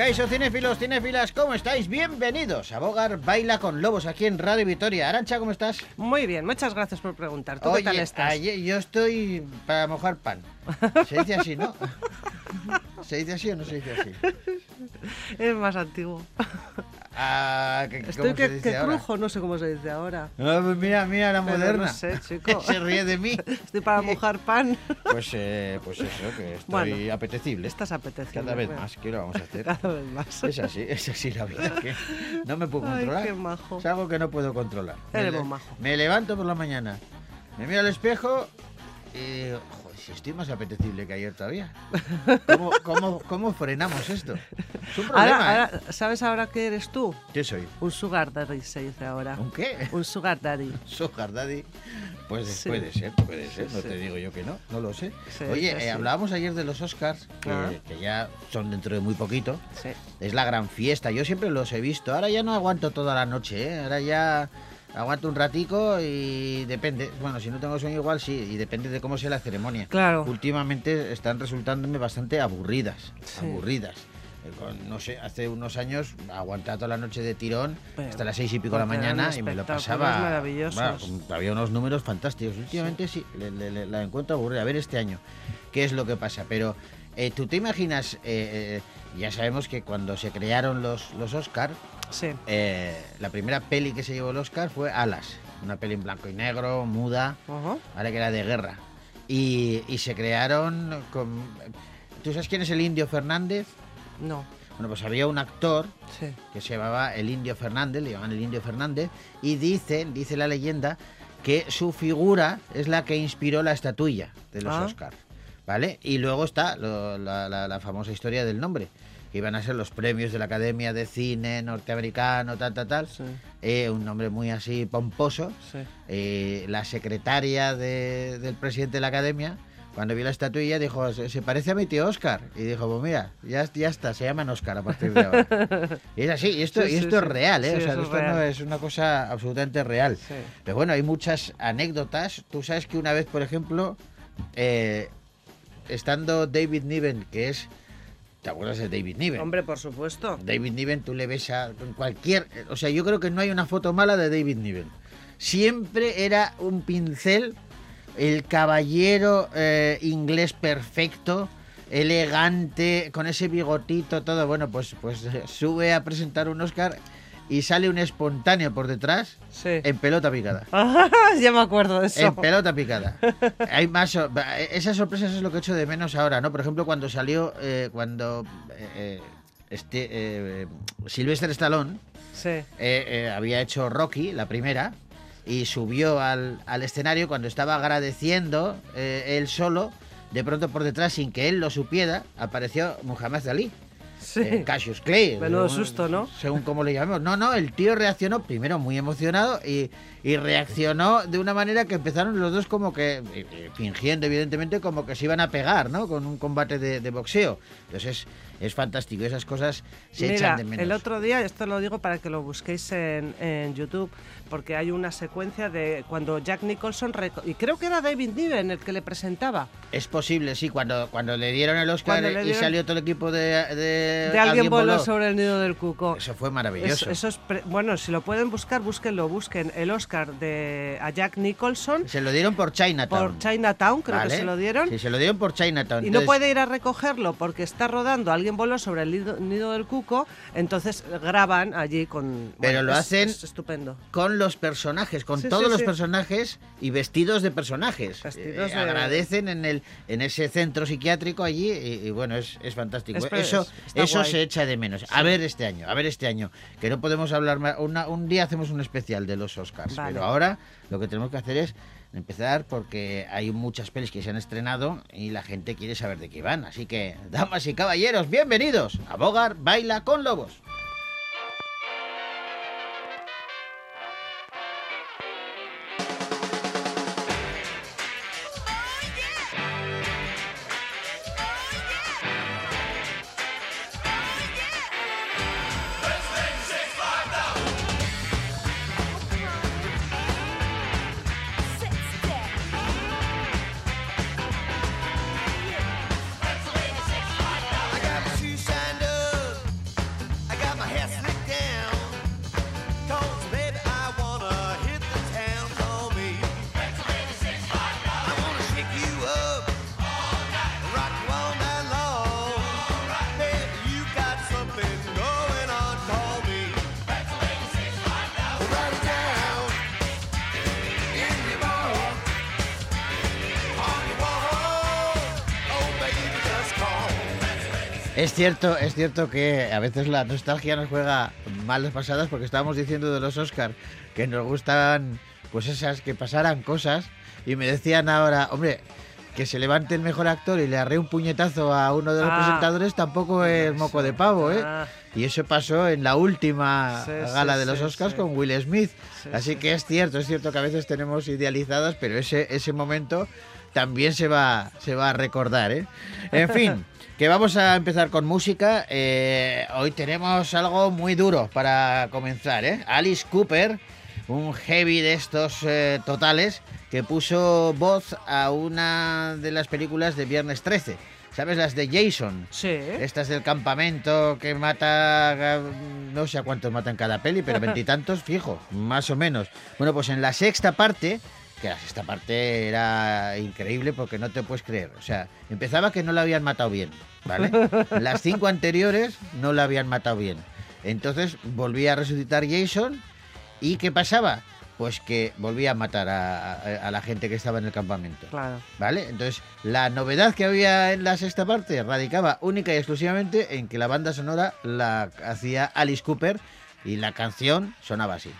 Caixo cinéfilos, cinéfilas, ¿cómo estáis? Bienvenidos a Bogar Baila con Lobos aquí en Radio Vitoria. Arancha, ¿cómo estás? Muy bien, muchas gracias por preguntar. ¿Tú Oye, qué tal estás? ayer- yo estoy para mojar pan. Se dice así, ¿no? ¿Se dice así o no se dice así? Es más antiguo. Ah, ¿qué- Estoy ¿Cómo se que, dice que ahora? crujo, no sé cómo se dice ahora. Ah, pues mira, mira la Pero moderna. no sé, chico. se ríe de mí. Estoy para mojar pan. Pues, eh, pues eso, que estoy Bueno, apetecible. Estás apeteciendo. Cada vez bueno. más, ¿qué lo vamos a hacer? Cada vez más. Es así, es así la vida. que no me puedo Ay, controlar. qué majo. Es algo que no puedo controlar. Me Eres le- muy majo. Me levanto por la mañana, me miro al espejo y digo, estoy más apetecible que ayer todavía. ¿Cómo, cómo, cómo frenamos esto? Es un problema, Ahora, ¿eh? ahora, ¿sabes ahora qué eres tú? ¿Qué soy? Un sugar daddy se dice ahora. ¿Un qué? Un sugar daddy. Sugar Daddy. Pues Sí. puede ser, puede ser, no Sí. te digo yo que no, no lo sé. Oye, eh, hablábamos ayer de los Oscars, que, Ah. que ya son dentro de muy poquito. Es la gran fiesta, yo siempre los he visto. Ahora ya no aguanto toda la noche, ¿eh? ahora ya aguanto un ratico y depende. Bueno, si no tengo sueño igual sí, y depende de cómo sea la ceremonia. Claro. Últimamente están resultándome bastante aburridas, Sí. aburridas. Eh, No sé, hace unos años aguantaba toda la noche de tirón Pero, hasta las seis y pico de la mañana y me lo pasaba. Bueno, había unos números fantásticos. Últimamente sí, le- le- le- la encuentro aburrida. A ver este año qué es lo que pasa. Pero eh, tú te imaginas, eh, ya sabemos que cuando se crearon los, los Oscar, Sí. eh, la primera peli que se llevó el Oscar fue Alas, una peli en blanco y negro, muda, Ajá. ¿vale? que era de guerra. Y, y se crearon con... ¿Tú sabes quién es el Indio Fernández? No. Bueno, pues había un actor Sí. que se llamaba el Indio Fernández, le llamaban el Indio Fernández, y dice, dice la leyenda que su figura es la que inspiró la estatuilla de los Ah. Oscar, ¿vale? Y luego está lo- la, la- la famosa historia del nombre, que iban a ser los premios de la Academia de Cine norteamericano, tal, tal, tal. Sí. Eh, un nombre muy así pomposo. Sí. Eh, la secretaria de- del presidente de la Academia, cuando vio la estatuilla, dijo, se, se parece a mi tío Oscar. Y dijo, pues mira, ya, ya está, se llaman Oscar a partir de ahora. y es así, y esto, Sí, y sí, esto es sí. real, ¿eh? O sea, es esto no real. es una cosa absolutamente real. Pero bueno, hay muchas anécdotas. Tú sabes que una vez, por ejemplo, eh, estando David Niven, que es... ¿Te acuerdas de David Niven? Hombre, por supuesto. David Niven, tú le ves a cualquier. O sea, yo creo que no hay una foto mala de David Niven. Siempre era un pincel, el caballero eh, inglés perfecto, elegante, con ese bigotito, todo. Bueno, pues, pues eh, sube a presentar un Oscar y sale un espontáneo por detrás Sí. en pelota picada. ya me acuerdo de eso. En pelota picada. Hay más. so- Esas sorpresas es lo que echo de menos ahora, ¿no? Por ejemplo, cuando salió. eh, cuando. eh, eh, este. Eh, Sylvester Stallone Sí. eh, eh, había hecho Rocky, la primera. Y subió al, al escenario cuando estaba agradeciendo eh, él solo. De pronto por detrás, sin que él lo supiera, apareció Muhammad Ali. Sí. Eh, Cassius Clay. Menudo según- susto, ¿no? Según como le llamemos. No, no, el tío reaccionó primero muy emocionado y, y reaccionó de una manera que empezaron los dos como que, eh, eh, fingiendo evidentemente, como que se iban a pegar, ¿no? Con un combate de, de boxeo. Entonces es, fantástico, esas cosas se Mira, echan de menos. el otro día, esto lo digo para que lo busquéis en, en YouTube, porque hay una secuencia de cuando Jack Nicholson, y creo que era David Niven el que le presentaba, Es posible, sí, cuando, cuando le dieron el Oscar y salió todo el equipo de... De, de alguien voló sobre el nido del cuco. Eso fue Es- maravilloso. eso es pre- bueno, si lo pueden buscar, búsquenlo, busquen el Oscar de a Jack Nicholson Se lo dieron por Chinatown. por Chinatown, creo ¿vale? que se lo dieron. Sí, se lo dieron por Chinatown. Y no puede ir a recogerlo porque está rodando, alguien voló sobre el nido, del cuco, entonces graban allí con... Pero bueno, lo es- hacen- es estupendo. con los personajes, con Sí, todos sí, los sí. personajes y vestidos de personajes. Vestidos Eh, de- Agradecen en el en ese centro psiquiátrico allí y, y bueno, es, es fantástico. Es eso eso guay. se echa de menos. A ver este año, a ver este año, que no podemos hablar más. una- un día hacemos un especial de los Oscars, Vale. pero ahora lo que tenemos que hacer es empezar porque hay muchas pelis que se han estrenado y la gente quiere saber de qué van. Así que, damas y caballeros, bienvenidos a Bogar Baila con Lobos. Es cierto, es cierto que a veces la nostalgia nos juega malas pasadas porque estábamos diciendo de los Oscars que nos gustan pues esas que pasaran cosas y me decían ahora, hombre, que se levante el mejor actor y le arre un puñetazo a uno de los Ah. presentadores tampoco es moco de pavo, ¿eh? Ah, Y eso pasó en la última Sí, sí, gala de los sí, Oscars con Will Smith. Sí, Así sí, que es cierto, es cierto que a veces tenemos idealizadas, pero ese, ese momento también se va, se va a recordar. ¿eh? En fin, que vamos a empezar con música. Eh, hoy tenemos algo muy duro para comenzar. ¿eh? Alice Cooper, un heavy de estos eh, totales, que puso voz a una de las películas de Viernes 13. ¿Sabes? Las de Jason. sí. Estas del campamento que mata, eh, no sé a cuántos matan cada peli, pero veintitantos fijo, más o menos. Bueno, pues en la sexta parte, que la sexta parte era increíble porque no te puedes creer. O sea, empezaba que no la habían matado bien, ¿vale? Las cinco anteriores no la habían matado bien. Entonces volvía a resucitar Jason y ¿qué pasaba? Pues que volvía a matar a, a- a la gente que estaba en el campamento. Claro. ¿Vale? Entonces, la novedad que había en la sexta parte radicaba única y exclusivamente en que la banda sonora la hacía Alice Cooper y la canción sonaba así.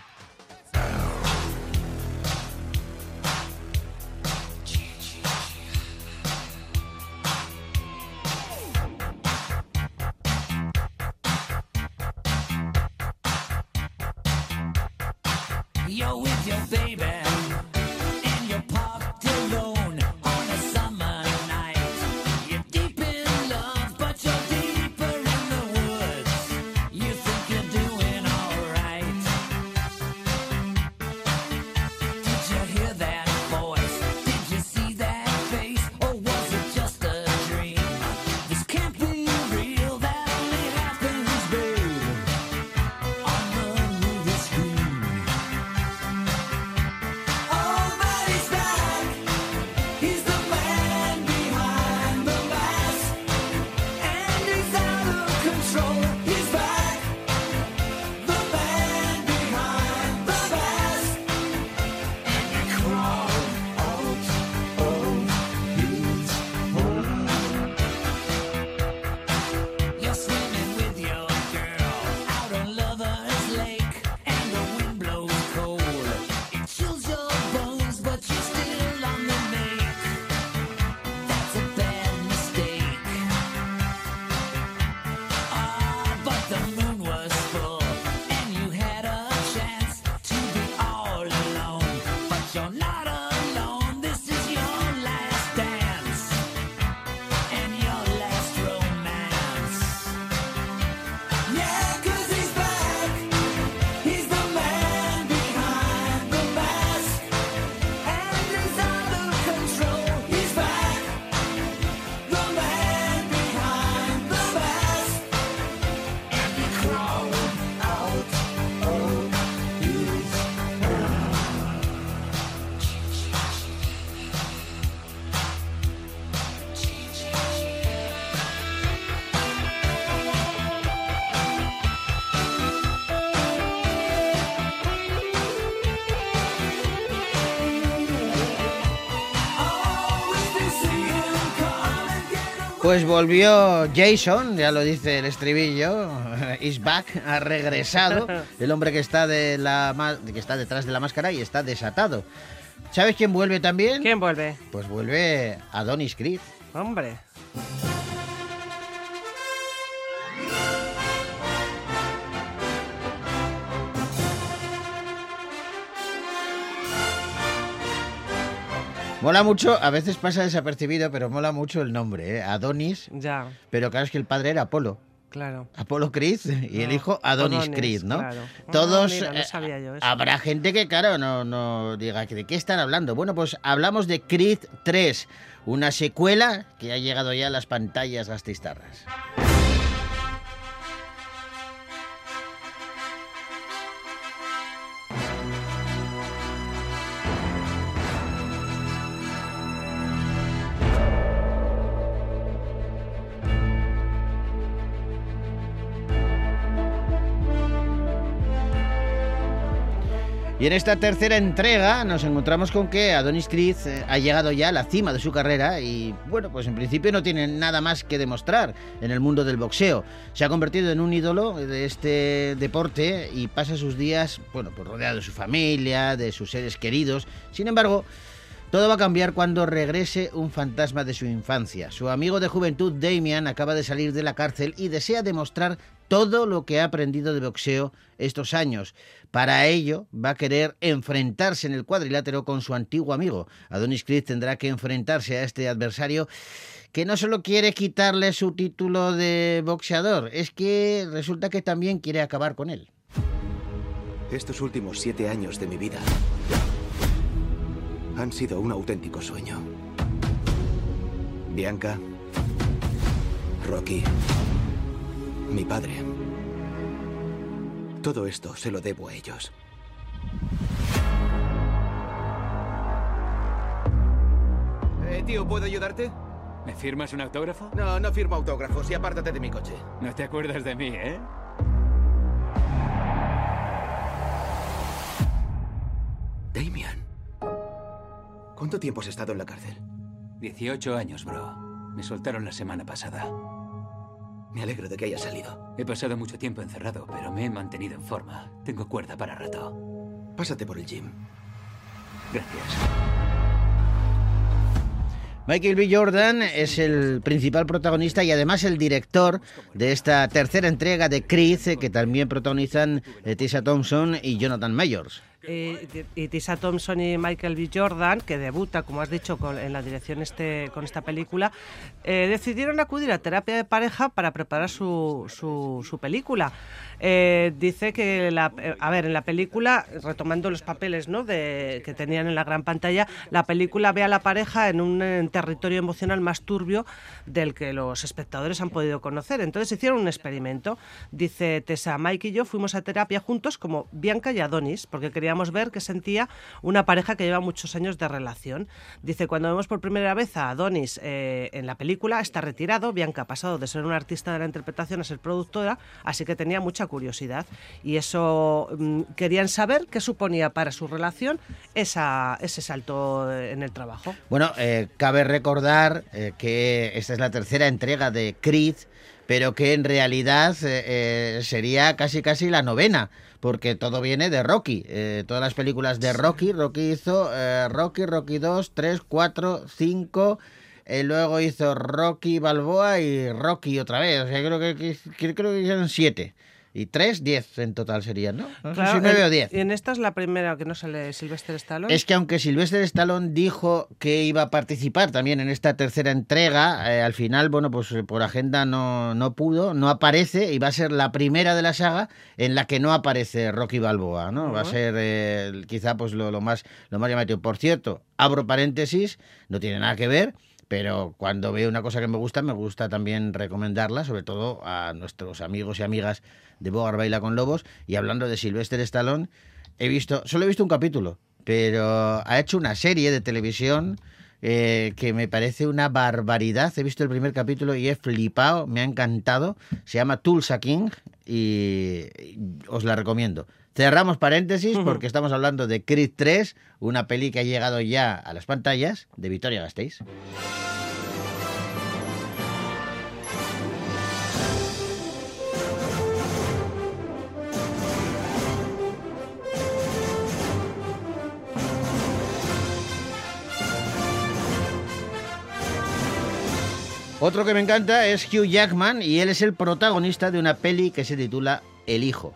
your life. Pues volvió Jason, ya lo dice el estribillo, is back, ha regresado, el hombre que está, de la, que está detrás de la máscara y está desatado. ¿Sabes quién vuelve también? ¿Quién vuelve? Pues vuelve Adonis Creed. Hombre. Mola mucho, a veces pasa desapercibido, pero mola mucho el nombre, ¿eh? Adonis. Ya, Pero claro, es que el padre era Apolo. claro. Apolo Creed y el hijo Adonis, Adonis, Creed, ¿no? claro. Ah, Todos. mira, no eh, sabía yo eso. Habrá gente que, claro, no, no diga que de qué están hablando. Bueno, pues hablamos de Creed 3, una secuela que ha llegado ya a las pantallas gastistarras. Y en esta tercera entrega nos encontramos con que Adonis Creed eh, ha llegado ya a la cima de su carrera y, bueno, pues en principio no tiene nada más que demostrar en el mundo del boxeo. Se ha convertido en un ídolo de este deporte y pasa sus días, bueno, pues rodeado de su familia, de sus seres queridos. Sin embargo, todo va a cambiar cuando regrese un fantasma de su infancia. Su amigo de juventud, Damian, acaba de salir de la cárcel y desea demostrar todo lo que ha aprendido de boxeo estos años. Para ello, va a querer enfrentarse en el cuadrilátero con su antiguo amigo. Adonis Creed tendrá que enfrentarse a este adversario que no solo quiere quitarle su título de boxeador, es que resulta que también quiere acabar con él. Estos últimos siete años de mi vida han sido un auténtico sueño. Bianca, Rocky, mi padre. Todo esto se lo debo a ellos. Eh, tío, ¿puedo ayudarte? ¿Me firmas un autógrafo? No, no firmo autógrafos y apártate de mi coche. No te acuerdas de mí, ¿eh? Damian. ¿Cuánto tiempo has estado en la cárcel? 18 años, bro. Me soltaron la semana pasada. Me alegro de que hayas salido. He pasado mucho tiempo encerrado, pero me he mantenido en forma. Tengo cuerda para rato. Pásate por el gym. Gracias. Michael B. Jordan es el principal protagonista y además el director de esta tercera entrega de Creed, que también protagonizan eh, Tessa Thompson y Jonathan Mayors. Y, y Tessa Thompson y Michael B. Jordan, que debuta, como has dicho, con- en la dirección este, con esta película, eh, decidieron acudir a terapia de pareja para preparar su, su, su película. Eh, dice que, la, eh, a ver, en la película, retomando los papeles ¿no? de, que tenían en la gran pantalla, la película ve a la pareja en un eh, territorio emocional más turbio del que los espectadores han podido conocer. Entonces hicieron un experimento. Dice Tessa, Mike y yo fuimos a terapia juntos como Bianca y Adonis, porque queríamos ver qué sentía una pareja que lleva muchos años de relación. Dice, cuando vemos por primera vez a Adonis eh, en la película, está retirado. Bianca ha pasado de ser una artista de la interpretación a ser productora, así que tenía mucha curiosidad. Y eso mm, querían saber qué suponía para su relación esa, ese salto en el trabajo. Bueno, eh, cabe recordar eh, que esta es la tercera entrega de Creed, pero que en realidad eh, eh, sería casi casi la novena, porque todo viene de Rocky. Eh, todas las películas de Rocky, Rocky hizo eh, Rocky, Rocky 2, 3, 4, 5. eh, luego hizo Rocky Balboa y Rocky otra vez. O sea, creo que- creo que hicieron siete. Y tres, diez en total serían, ¿no? No sé Claro, si nueve en- o diez. Y en esta es la primera que no sale Sylvester Stallone. Es que aunque Sylvester Stallone dijo que iba a participar también en esta tercera entrega, eh, al final, bueno, pues eh, por agenda no, no pudo, no aparece y va a ser la primera de la saga en la que no aparece Rocky Balboa, ¿no? Va a ser eh, quizá pues lo, lo más lo más llamativo. Por cierto, abro paréntesis, no tiene nada que ver. Pero cuando veo una cosa que me gusta, me gusta también recomendarla, sobre todo a nuestros amigos y amigas de Bogar Baila con Lobos. Y hablando de Sylvester Stallone, he visto, solo he visto un capítulo, pero ha hecho una serie de televisión eh, que me parece una barbaridad. He visto el primer capítulo y he flipado, me ha encantado. Se llama Tulsa King y, y os la recomiendo. Cerramos paréntesis porque estamos hablando de Creed 3, una peli que ha llegado ya a las pantallas de Victoria Gasteiz. Otro que me encanta es Hugh Jackman y él es el protagonista de una peli que se titula El Hijo.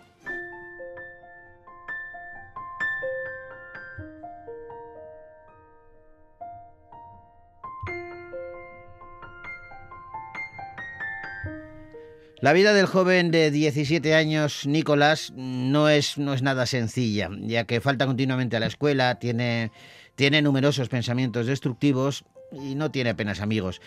La vida del joven de 17 años, Nicolás, no es, no es nada sencilla, ya que falta continuamente a la escuela, tiene, tiene numerosos pensamientos destructivos y no tiene apenas amigos.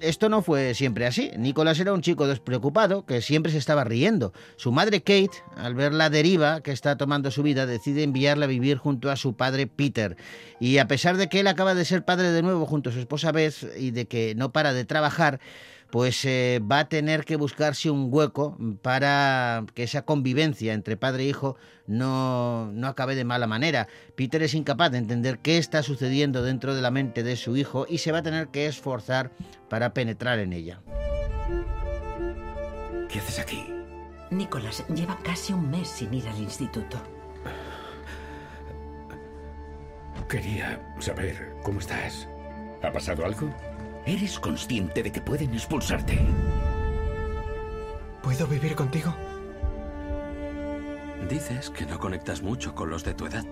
Esto no fue siempre así. Nicolás era un chico despreocupado que siempre se estaba riendo. Su madre Kate, al ver la deriva que está tomando su vida, decide enviarla a vivir junto a su padre Peter. Y a pesar de que él acaba de ser padre de nuevo junto a su esposa Beth y de que no para de trabajar, pues eh, va a tener que buscarse un hueco para que esa convivencia entre padre e hijo no, no acabe de mala manera. Peter es incapaz de entender qué está sucediendo dentro de la mente de su hijo y se va a tener que esforzar para penetrar en ella. ¿Qué haces aquí? Nicolás lleva casi un mes sin ir al instituto. Quería saber cómo estás. ¿Ha pasado algo? ¿Eres consciente de que pueden expulsarte? ¿Puedo vivir contigo? Dices que no conectas mucho con los de tu edad.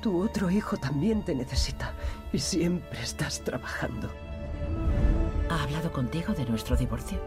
Tu otro hijo también te necesita y siempre estás trabajando. ¿Ha hablado contigo de nuestro divorcio?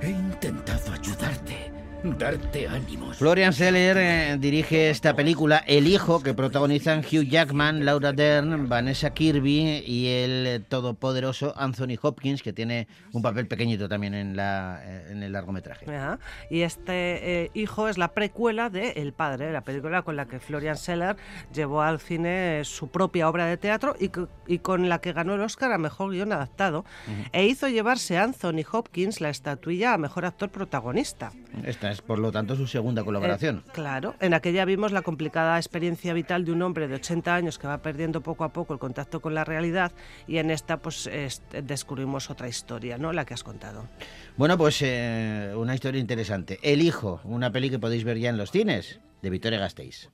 He intentado ayudarte, darte ánimos. Florian Seller eh, dirige esta película El Hijo, que protagonizan Hugh Jackman, Laura Dern, Vanessa Kirby y el eh, todopoderoso Anthony Hopkins, que tiene un papel pequeñito también en, la, eh, en el largometraje. Ajá. Y este eh, hijo es la precuela de El Padre, la película con la que Florian Seller llevó al cine su propia obra de teatro y, y con la que ganó el Oscar a Mejor Guión Adaptado e hizo llevarse a Anthony Hopkins la estatuilla a Mejor Actor Protagonista. Esta es, por lo tanto, su segunda colaboración. Eh, claro, en aquella vimos la complicada experiencia vital de un hombre de 80 años que va perdiendo poco a poco el contacto con la realidad y en esta pues es- descubrimos otra historia, ¿no? La que has contado. Bueno, pues eh, una historia interesante. El Hijo, una peli que podéis ver ya en los cines, de Victoria Gasteiz.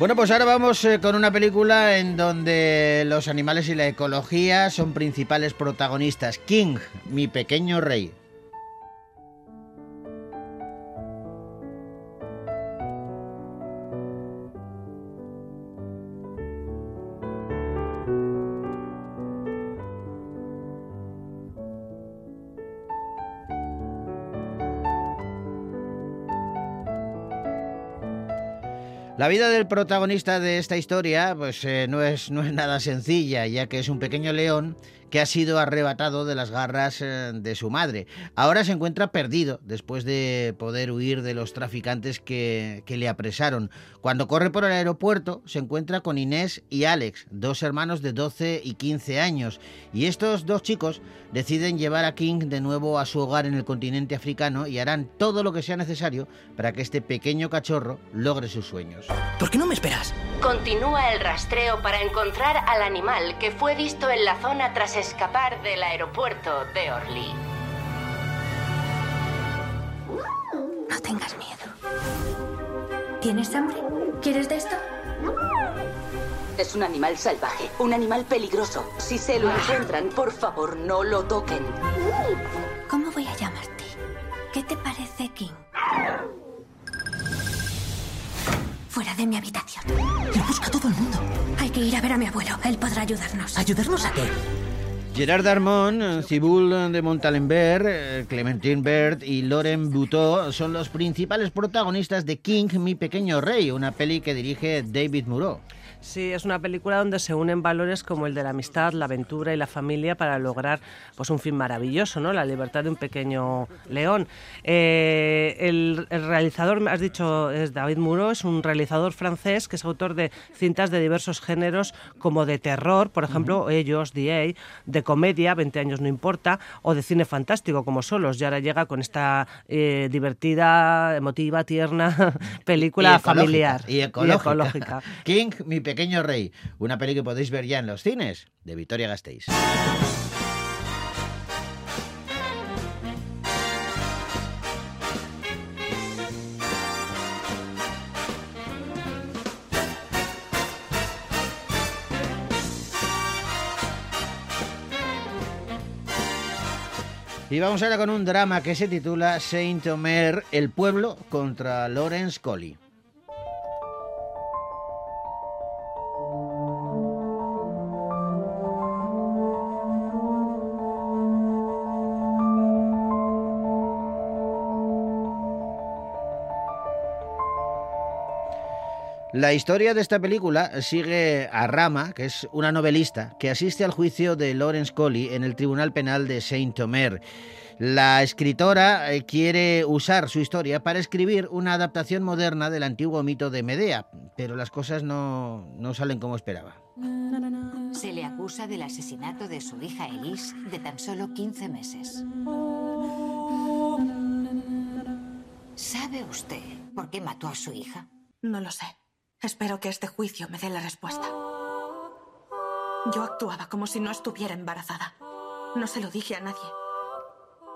Bueno, pues ahora vamos eh, con una película en donde los animales y la ecología son principales protagonistas. King, mi pequeño rey. La vida del protagonista de esta historia pues eh, no, es, no es nada sencilla, ya que es un pequeño león que ha sido arrebatado de las garras eh, de su madre. Ahora se encuentra perdido después de poder huir de los traficantes que, que le apresaron. Cuando corre por el aeropuerto se encuentra con Inés y Alex, dos hermanos de 12 y 15 años. Y estos dos chicos deciden llevar a King de nuevo a su hogar en el continente africano y harán todo lo que sea necesario para que este pequeño cachorro logre sus sueños. ¿Por qué no me esperas? Continúa el rastreo para encontrar al animal que fue visto en la zona tras escapar del aeropuerto de Orly. No tengas miedo. ¿Tienes hambre? ¿Quieres de esto? Es un animal salvaje, un animal peligroso. Si se lo encuentran, por favor, no lo toquen. ¿Cómo voy a llamarte? ¿Qué te parece, King? Fuera de mi habitación. Lo busca todo el mundo. Hay que ir a ver a mi abuelo. Él podrá ayudarnos. ¿Ayudarnos a qué? Gerard Darmon, Cibul de Montalembert, eh, Clementine Bert y Lauren Buteau son los principales protagonistas de King, mi pequeño rey, una peli que dirige David Moreau. Sí, es una película donde se unen valores como el de la amistad, la aventura y la familia para lograr pues un fin maravilloso, ¿no? La libertad de un pequeño león. Eh, el, el realizador, has dicho, es David Muro, es un realizador francés que es autor de cintas de diversos géneros como de terror, por ejemplo, Ellos, The A, de comedia, 20 años no importa, o de cine fantástico como Solos. Y ahora llega con esta eh, divertida, emotiva, tierna película Y familiar Y ecológica. ecológica. King, mi pequeño rey, una peli que podéis ver ya en los cines, de Victoria Gasteiz. Y vamos ahora con un drama que se titula Saint Omer, el pueblo contra Lawrence Colley. La historia de esta película sigue a Rama, que es una novelista que asiste al juicio de Lawrence Colley en el Tribunal Penal de Saint-Omer. La escritora eh, quiere usar su historia para escribir una adaptación moderna del antiguo mito de Medea, pero las cosas no, no salen como esperaba. Se le acusa del asesinato de su hija Elise de tan solo 15 meses. ¿Sabe usted por qué mató a su hija? No lo sé. Espero que este juicio me dé la respuesta. Yo actuaba como si no estuviera embarazada. No se lo dije a nadie.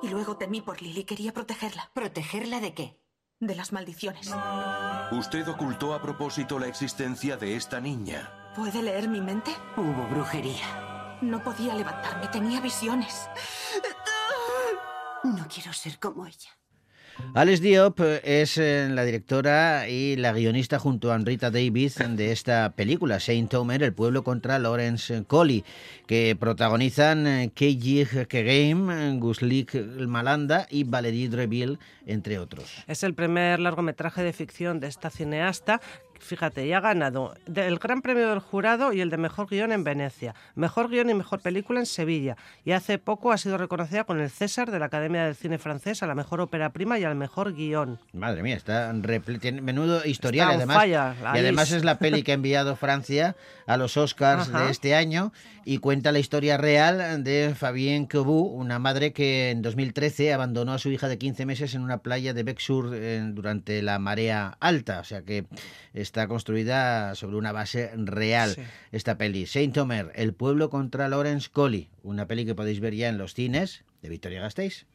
Y luego temí por Lily. Quería protegerla. ¿Protegerla de qué? De las maldiciones. Usted ocultó a propósito la existencia de esta niña. ¿Puede leer mi mente? Hubo brujería. No podía levantarme. Tenía visiones. No quiero ser como ella. Alex Diop es eh, la directora y la guionista junto a Rita Davis de esta película, Saint Omer, El pueblo contra Lawrence Colley, que protagonizan eh, Keiji Kegame, Guslik Malanda y Valérie Dreville, entre otros. Es el primer largometraje de ficción de esta cineasta fíjate, y ha ganado el Gran Premio del Jurado y el de Mejor Guión en Venecia, Mejor Guión y Mejor Película en Sevilla, y hace poco ha sido reconocida con el César de la Academia del Cine Francés a la Mejor Ópera Prima y al Mejor Guión. Madre mía, está tiene menudo historial Está además. y además es la peli que ha enviado Francia a los Oscars Ajá. de este año y cuenta la historia real de Fabienne Cobu, una madre que en 2013 abandonó a su hija de 15 meses en una playa de Bec-Sur eh, durante la marea alta, o sea que está construida sobre una base real Sí. esta peli. Saint Omer, El pueblo contra Lawrence Colley, una peli que podéis ver ya en los cines de Victoria Gasteiz.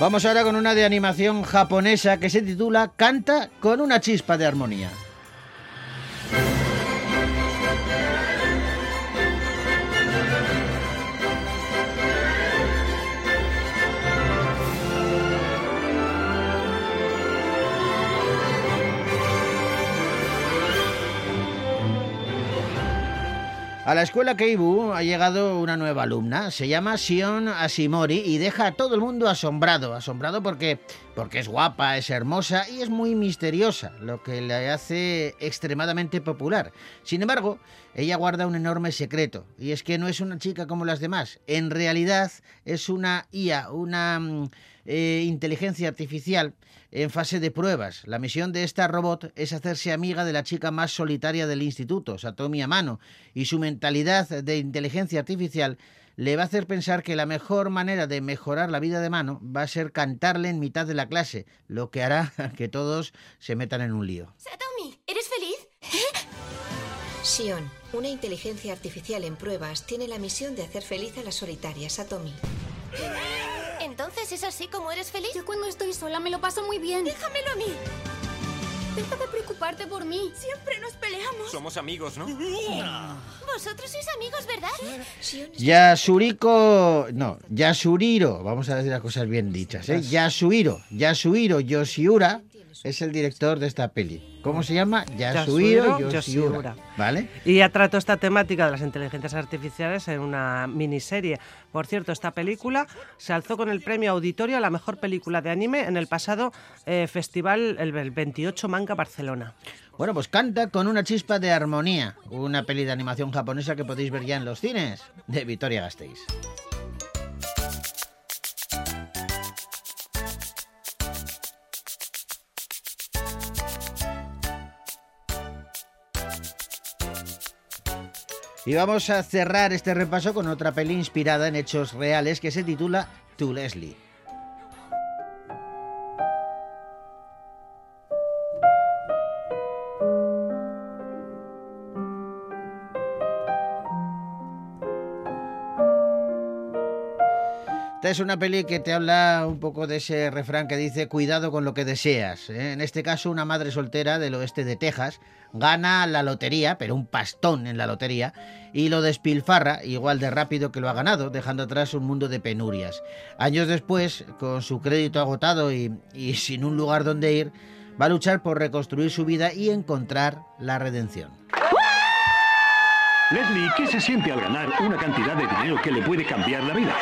Vamos ahora con una de animación japonesa que se titula Canta con una chispa de armonía. A la escuela Keibu ha llegado una nueva alumna, se llama Sion Asimori y deja a todo el mundo asombrado, asombrado porque, porque es guapa, es hermosa y es muy misteriosa, lo que le hace extremadamente popular. Sin embargo, ella guarda un enorme secreto y es que no es una chica como las demás, en realidad es una IA, una mm, eh, inteligencia artificial en fase de pruebas. La misión de esta robot es hacerse amiga de la chica más solitaria del instituto, Satomi Amano, y su mentalidad de inteligencia artificial le va a hacer pensar que la mejor manera de mejorar la vida de Mano va a ser cantarle en mitad de la clase, lo que hará que todos se metan en un lío. Satomi, ¿eres feliz? Sion, una inteligencia artificial en pruebas, tiene la misión de hacer feliz a la solitaria Satomi. Entonces, ¿es así como eres feliz? Yo cuando estoy sola me lo paso muy bien. Déjamelo a mí. Deja de preocuparte por mí. Siempre nos peleamos. Somos amigos, ¿no? Vosotros sois amigos, ¿verdad? Yasuriko, no, Yasuriro, vamos a decir las cosas bien dichas, ¿eh? Yasuhiro, Yasuhiro Yoshiura es el director de esta peli. ¿Cómo se llama? Yasuhiro Yasuhiro Yoshiura. ¿Vale? Y ya trató esta temática de las inteligencias artificiales en una miniserie. Por cierto, esta película se alzó con el premio auditorio a la mejor película de anime en el pasado eh, festival, el, el 28 Manga Barcelona. Bueno, pues canta con una chispa de armonía, una peli de animación japonesa que podéis ver ya en los cines de Vitoria Gasteiz. Y vamos a cerrar este repaso con otra peli inspirada en hechos reales que se titula To Leslie. Esta es una peli que te habla un poco de ese refrán que dice cuidado con lo que deseas. ¿eh? En este caso, una madre soltera del oeste de Texas gana la lotería, pero un pastón en la lotería, y lo despilfarra igual de rápido que lo ha ganado, dejando atrás un mundo de penurias. Años después, con su crédito agotado y, y sin un lugar donde ir, va a luchar por reconstruir su vida y encontrar la redención. Leslie, ¿qué se siente al ganar una cantidad de dinero que le puede cambiar la vida?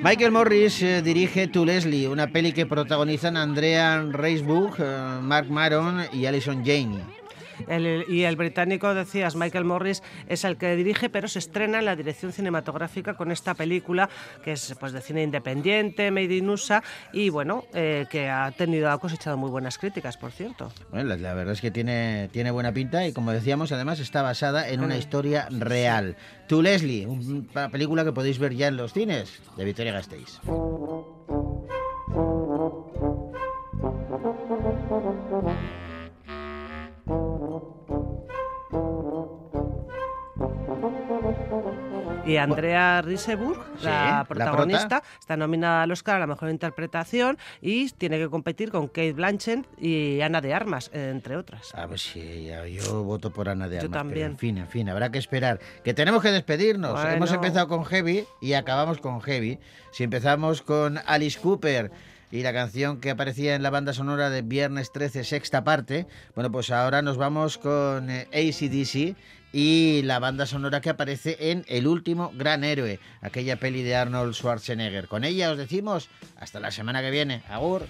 Michael Morris eh, dirige To Leslie, una peli que protagonizan Andrea Reisburg, eh, Mark Maron y Alison Jane. El- y el británico, decías, Michael Morris, es el que dirige, pero se estrena en la dirección cinematográfica con esta película, que es pues, de cine independiente, made in USA, y bueno, eh, que ha tenido, ha cosechado muy buenas críticas, por cierto. Bueno, la, la verdad es que tiene, tiene buena pinta y como decíamos, además está basada en una Mm. historia real. To Leslie, un- una película que podéis ver ya en los cines de Victoria Gasteiz. Y Andrea Riseborough, Sí, la la protagonista, está nominada al Oscar a la mejor interpretación y tiene que competir con Kate Blanchett y Ana de Armas, entre otras. A ver si yo voto por Ana de Yo Armas. pero también. en fin, en fin, habrá que esperar. Que tenemos que despedirnos. Bueno. Hemos empezado con Heavy y acabamos con Heavy. Si empezamos con Alice Cooper y la canción que aparecía en la banda sonora de Viernes 13, sexta parte, bueno, pues ahora nos vamos con eh, ACDC y la banda sonora que aparece en El último gran héroe, aquella peli de Arnold Schwarzenegger. Con ella os decimos hasta la semana que viene. Agur.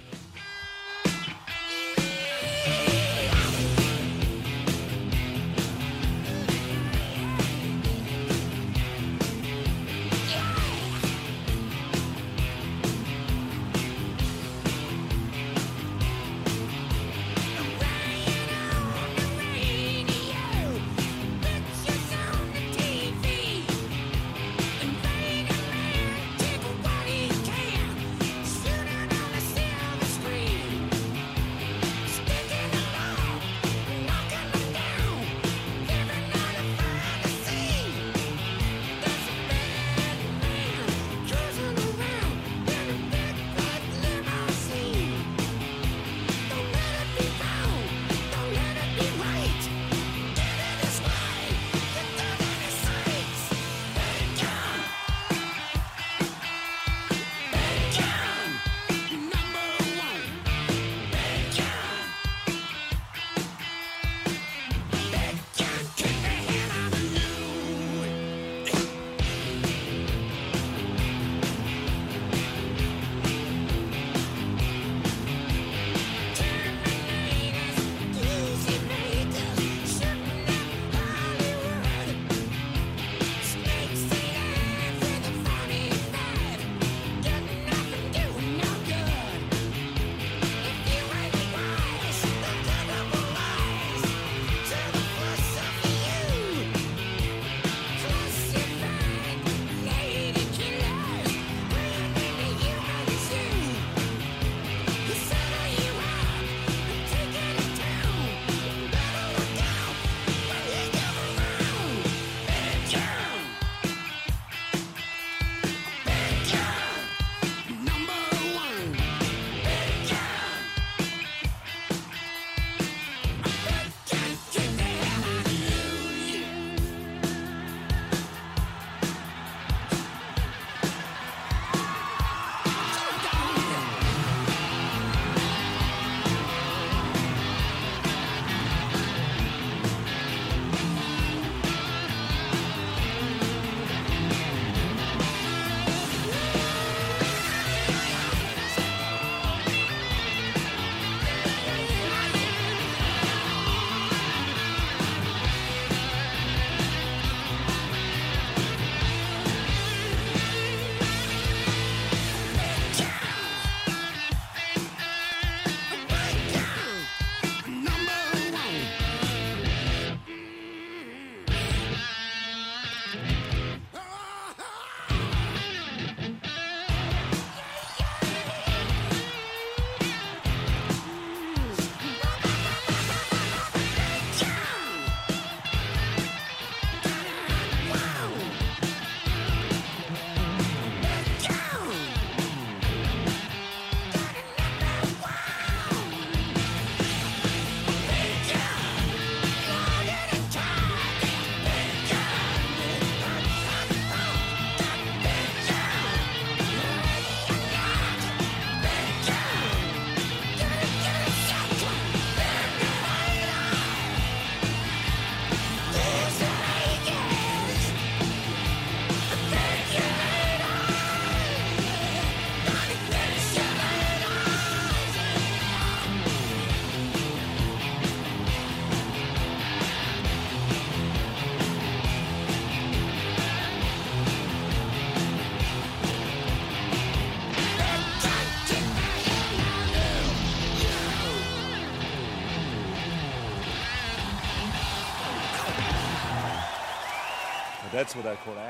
with that call.